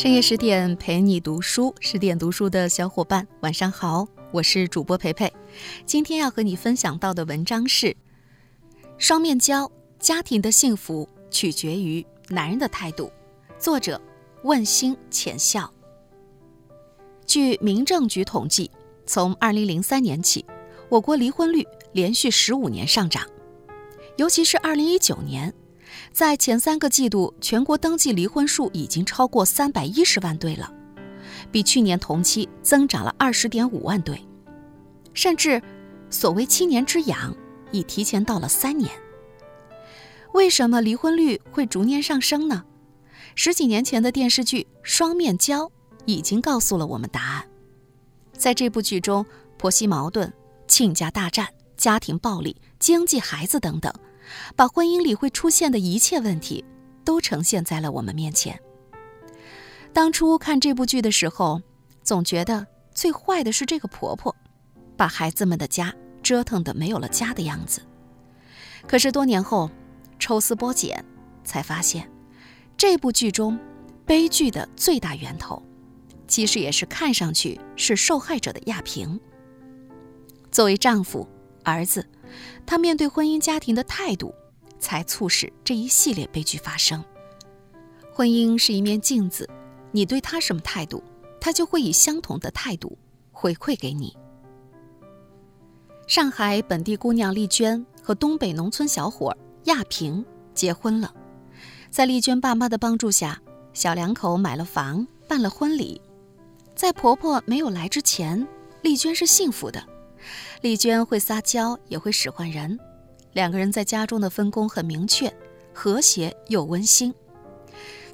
深夜十点陪你读书，十点读书的小伙伴，晚上好，我是主播培培。今天要和你分享到的文章是《双面胶：家庭的幸福取决于男人的态度》，作者问心浅笑。据民政局统计，从二零零三年起，我国离婚率连续十五年上涨，尤其是二零一九年。在前三个季度，全国登记离婚数已经超过三百一十万对了，比去年同期增长了二十点五万对，甚至所谓七年之痒已提前到了三年。为什么离婚率会逐年上升呢？十几年前的电视剧《双面胶》已经告诉了我们答案。在这部剧中，婆媳矛盾、亲家大战、家庭暴力、经济、孩子等等。把婚姻里会出现的一切问题都呈现在了我们面前。当初看这部剧的时候，总觉得最坏的是这个婆婆，把孩子们的家折腾得没有了家的样子。可是多年后，抽丝剥茧，才发现，这部剧中悲剧的最大源头，其实也是看上去是受害者的亚平。作为丈夫、儿子。他面对婚姻家庭的态度，才促使这一系列悲剧发生。婚姻是一面镜子，你对他什么态度，他就会以相同的态度回馈给你。上海本地姑娘丽娟和东北农村小伙亚平结婚了，在丽娟爸妈的帮助下，小两口买了房，办了婚礼。在婆婆没有来之前，丽娟是幸福的。丽娟会撒娇，也会使唤人，两个人在家中的分工很明确，和谐又温馨。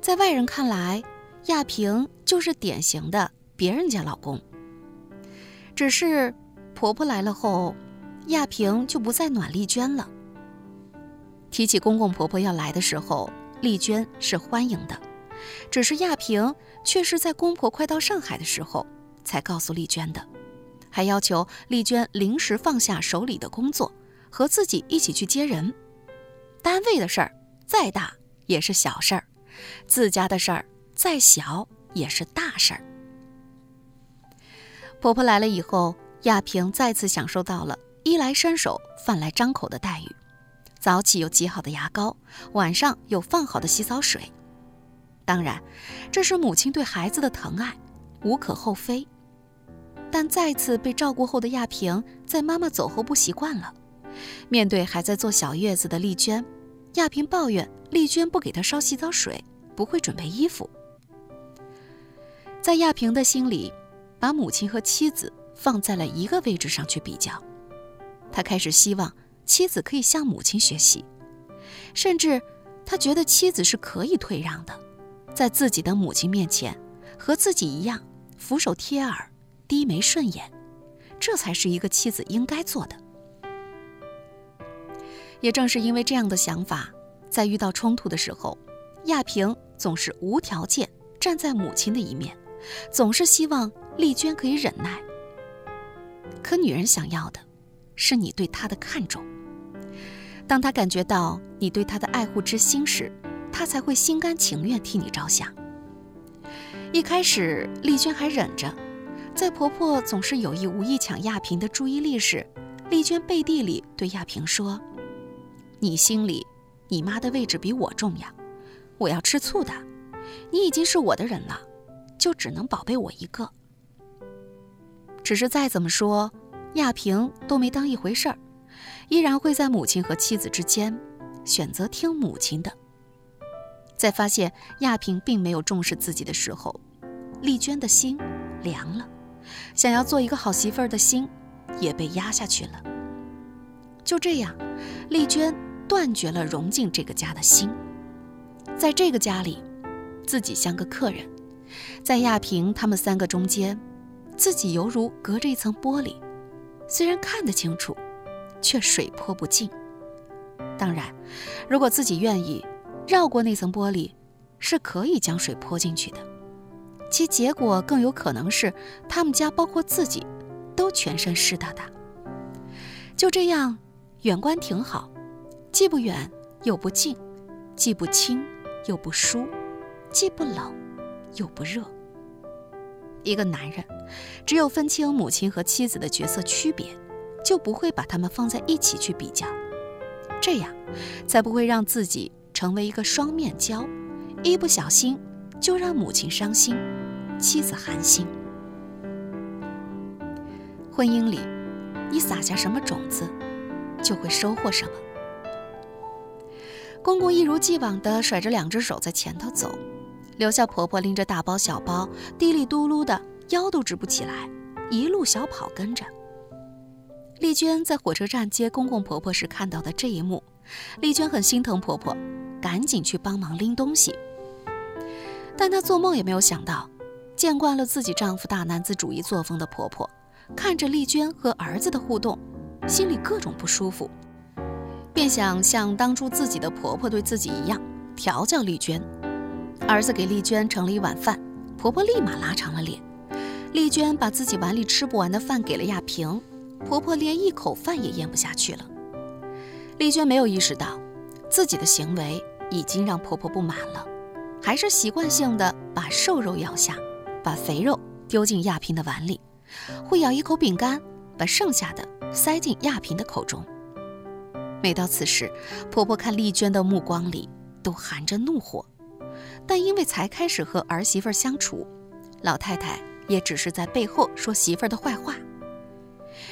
在外人看来，亚平就是典型的别人家老公。只是婆婆来了后，亚平就不再暖丽娟了。提起公公婆婆要来的时候，丽娟是欢迎的，只是亚平却是在公婆快到上海的时候才告诉丽娟的。还要求丽娟临时放下手里的工作，和自己一起去接人。单位的事儿再大也是小事儿，自家的事儿再小也是大事儿。婆婆来了以后，亚平再次享受到了衣来伸手、饭来张口的待遇。早起有极好的牙膏，晚上有放好的洗澡水。当然，这是母亲对孩子的疼爱，无可厚非。但再次被照顾后的亚平，在妈妈走后不习惯了。面对还在坐小月子的丽娟，亚平抱怨丽娟不给她烧洗澡水，不会准备衣服。在亚平的心里，把母亲和妻子放在了一个位置上去比较。他开始希望妻子可以向母亲学习，甚至他觉得妻子是可以退让的，在自己的母亲面前和自己一样俯首贴耳。低眉顺眼，这才是一个妻子应该做的。也正是因为这样的想法，在遇到冲突的时候，亚平总是无条件站在母亲的一面，总是希望丽娟可以忍耐。可女人想要的，是你对她的看重。当她感觉到你对她的爱护之心时，她才会心甘情愿替你着想。一开始，丽娟还忍着。在婆婆总是有意无意抢亚平的注意力时，丽娟背地里对亚平说：“你心里，你妈的位置比我重要。我要吃醋的，你已经是我的人了，就只能宝贝我一个。”只是再怎么说，亚平都没当一回事儿，依然会在母亲和妻子之间选择听母亲的。在发现亚平并没有重视自己的时候，丽娟的心凉了。想要做一个好媳妇儿的心，也被压下去了。就这样，丽娟断绝了融进这个家的心。在这个家里，自己像个客人；在亚平他们三个中间，自己犹如隔着一层玻璃，虽然看得清楚，却水泼不进。当然，如果自己愿意绕过那层玻璃，是可以将水泼进去的。其结果更有可能是，他们家包括自己，都全身湿哒哒。就这样，远观挺好，既不远又不近，既不亲又不疏，既不冷又不热。一个男人，只有分清母亲和妻子的角色区别，就不会把他们放在一起去比较，这样，才不会让自己成为一个双面胶，一不小心就让母亲伤心，妻子寒心。婚姻里，你撒下什么种子，就会收获什么。公公一如既往地甩着两只手在前头走。留下婆婆拎着大包小包，滴里嘟噜的，腰都直不起来，一路小跑跟着。丽娟在火车站接公公婆婆时看到的这一幕，丽娟很心疼婆婆，赶紧去帮忙拎东西。但她做梦也没有想到，见惯了自己丈夫大男子主义作风的婆婆，看着丽娟和儿子的互动，心里各种不舒服，便想像当初自己的婆婆对自己一样，调教丽娟。儿子给丽娟盛了一碗饭，婆婆立马拉长了脸。丽娟把自己碗里吃不完的饭给了亚萍，婆婆连一口饭也咽不下去了。丽娟没有意识到自己的行为已经让婆婆不满了，还是习惯性的把瘦肉咬下，把肥肉丢进亚平的碗里，会咬一口饼干，把剩下的塞进亚平的口中。每到此时，婆婆看丽娟的目光里都含着怒火。但因为才开始和儿媳妇相处，老太太也只是在背后说媳妇儿的坏话。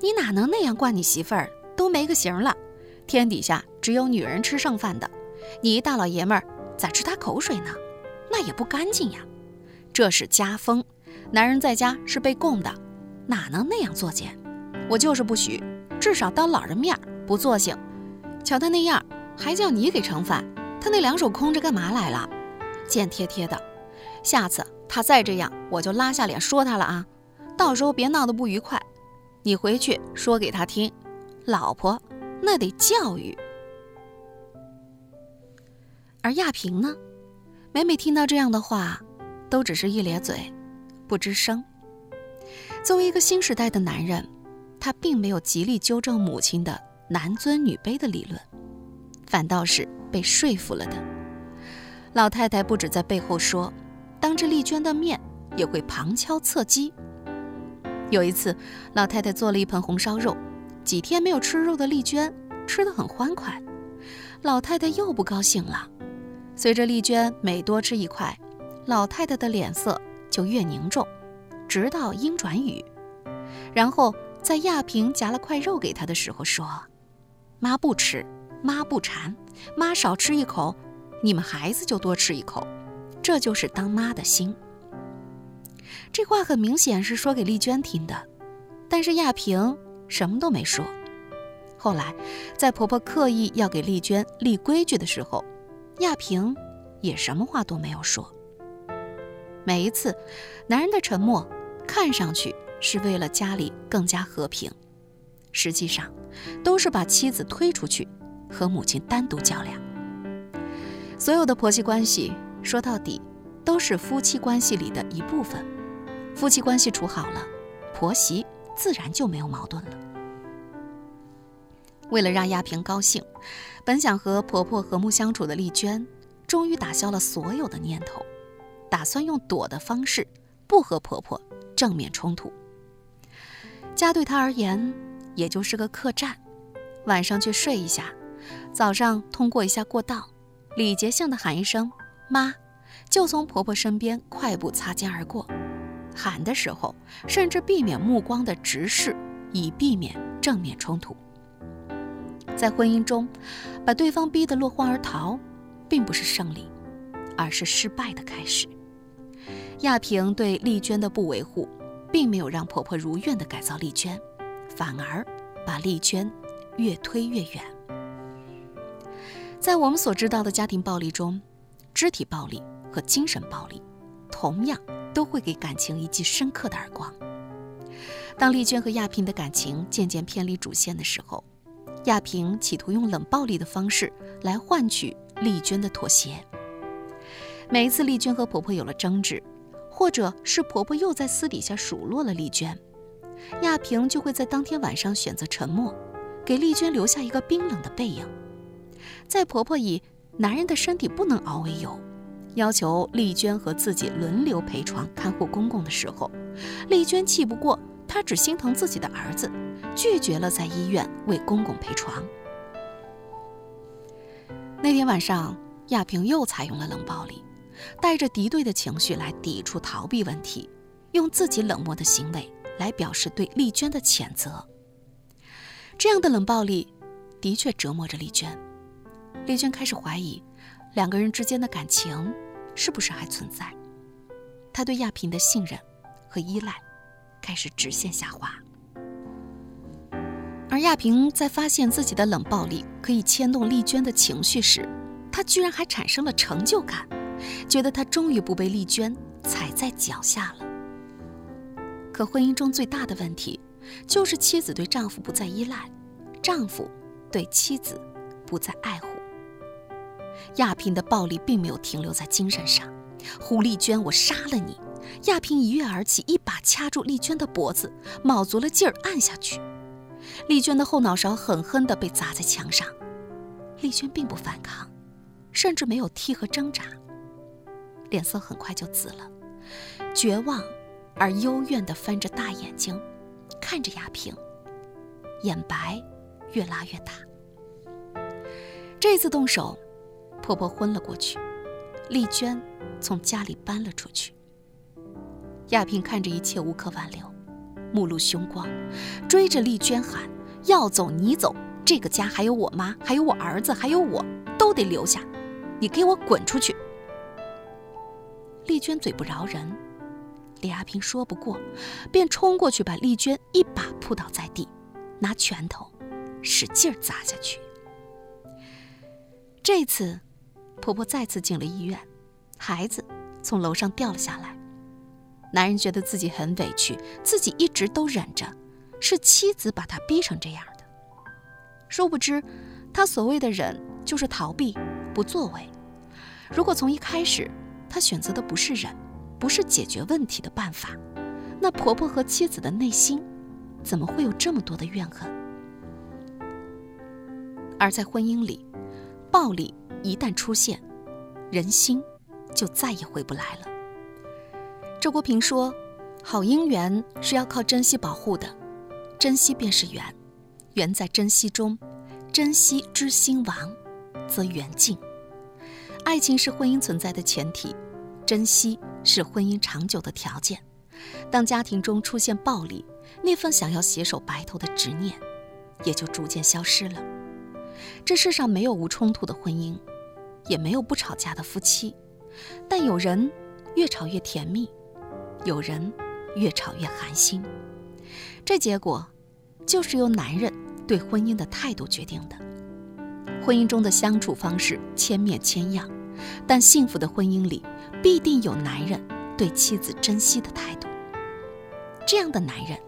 你哪能那样惯你媳妇儿？都没个形了，天底下只有女人吃剩饭的，你一大老爷们儿咋吃她口水呢？那也不干净呀！这是家风，男人在家是被供的，哪能那样作践？我就是不许，至少当老人面不作性。瞧他那样，还叫你给盛饭，他那两手空着干嘛来了？贱贴贴的，下次他再这样，我就拉下脸说他了啊！到时候别闹得不愉快，你回去说给他听。老婆那得教育。而亚萍呢，每每听到这样的话，都只是一咧嘴，不吱声。作为一个新时代的男人，他并没有极力纠正母亲的男尊女卑的理论，反倒是被说服了的。老太太不止在背后说，当着丽娟的面也会旁敲侧击。有一次，老太太做了一盆红烧肉，几天没有吃肉的丽娟吃得很欢快。老太太又不高兴了。随着丽娟每多吃一块，老太太的脸色就越凝重，直到阴转雨。然后在亚平夹了块肉给她的时候说：“妈不吃，妈不馋，妈少吃一口。”你们孩子就多吃一口，这就是当妈的心。这话很明显是说给丽娟听的，但是亚萍什么都没说。后来，在婆婆刻意要给丽娟立规矩的时候，亚萍也什么话都没有说。每一次，男人的沉默看上去是为了家里更加和平，实际上都是把妻子推出去，和母亲单独较量。所有的婆媳关系，说到底，都是夫妻关系里的一部分。夫妻关系处好了，婆媳自然就没有矛盾了。为了让亚萍高兴，本想和婆婆和睦相处的丽娟，终于打消了所有的念头，打算用躲的方式，不和婆婆正面冲突。家对她而言，也就是个客栈，晚上去睡一下，早上通过一下过道。礼节性的喊一声“妈”，就从婆婆身边快步擦肩而过。喊的时候，甚至避免目光的直视，以避免正面冲突。在婚姻中，把对方逼得落荒而逃，并不是胜利，而是失败的开始。亚萍对丽娟的不维护，并没有让婆婆如愿的改造丽娟，反而把丽娟越推越远。在我们所知道的家庭暴力中，肢体暴力和精神暴力，同样都会给感情一记深刻的耳光。当丽娟和亚萍的感情渐渐偏离主线的时候，亚萍企图用冷暴力的方式来换取丽娟的妥协。每一次丽娟和婆婆有了争执，或者是婆婆又在私底下数落了丽娟，亚萍就会在当天晚上选择沉默，给丽娟留下一个冰冷的背影。在婆婆以男人的身体不能熬为由，要求丽娟和自己轮流陪床看护公公的时候，丽娟气不过，她只心疼自己的儿子，拒绝了在医院为公公陪床。那天晚上，亚平又采用了冷暴力，带着敌对的情绪来抵触、逃避问题，用自己冷漠的行为来表示对丽娟的谴责。这样的冷暴力，的确折磨着丽娟。丽娟开始怀疑，两个人之间的感情是不是还存在？她对亚平的信任和依赖开始直线下滑。而亚平在发现自己的冷暴力可以牵动丽娟的情绪时，她居然还产生了成就感，觉得他终于不被丽娟踩在脚下了。可婚姻中最大的问题，就是妻子对丈夫不再依赖，丈夫对妻子不再爱护。亚平的暴力并没有停留在精神上，胡丽娟，我杀了你！亚平一跃而起，一把掐住丽娟的脖子，卯足了劲儿按下去。丽娟的后脑勺狠狠地被砸在墙上，丽娟并不反抗，甚至没有踢和挣扎，脸色很快就紫了，绝望而幽怨地翻着大眼睛，看着亚平，眼白越拉越大。这次动手。婆婆昏了过去，丽娟从家里搬了出去。亚平看着一切无可挽留，目露凶光，追着丽娟喊：“要走你走，这个家还有我妈，还有我儿子，还有我，都得留下，你给我滚出去！”丽娟嘴不饶人，李亚平说不过，便冲过去把丽娟一把扑倒在地，拿拳头使劲砸下去。这次。婆婆再次进了医院，孩子从楼上掉了下来。男人觉得自己很委屈，自己一直都忍着，是妻子把他逼成这样的。殊不知，他所谓的忍就是逃避、不作为。如果从一开始他选择的不是忍，不是解决问题的办法，那婆婆和妻子的内心怎么会有这么多的怨恨？而在婚姻里，暴力。一旦出现，人心就再也回不来了。周国平说：“好姻缘是要靠珍惜保护的，珍惜便是缘，缘在珍惜中，珍惜知心亡，则缘尽。爱情是婚姻存在的前提，珍惜是婚姻长久的条件。当家庭中出现暴力，那份想要携手白头的执念，也就逐渐消失了。这世上没有无冲突的婚姻。”也没有不吵架的夫妻，但有人越吵越甜蜜，有人越吵越寒心。这结果就是由男人对婚姻的态度决定的。婚姻中的相处方式千面千样，但幸福的婚姻里必定有男人对妻子珍惜的态度。这样的男人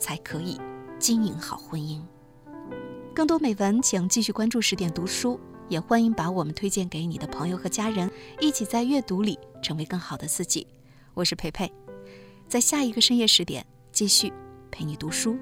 才可以经营好婚姻。更多美文，请继续关注十点读书。也欢迎把我们推荐给你的朋友和家人，一起在阅读里成为更好的自己。我是培培，在下一个深夜十点继续陪你读书。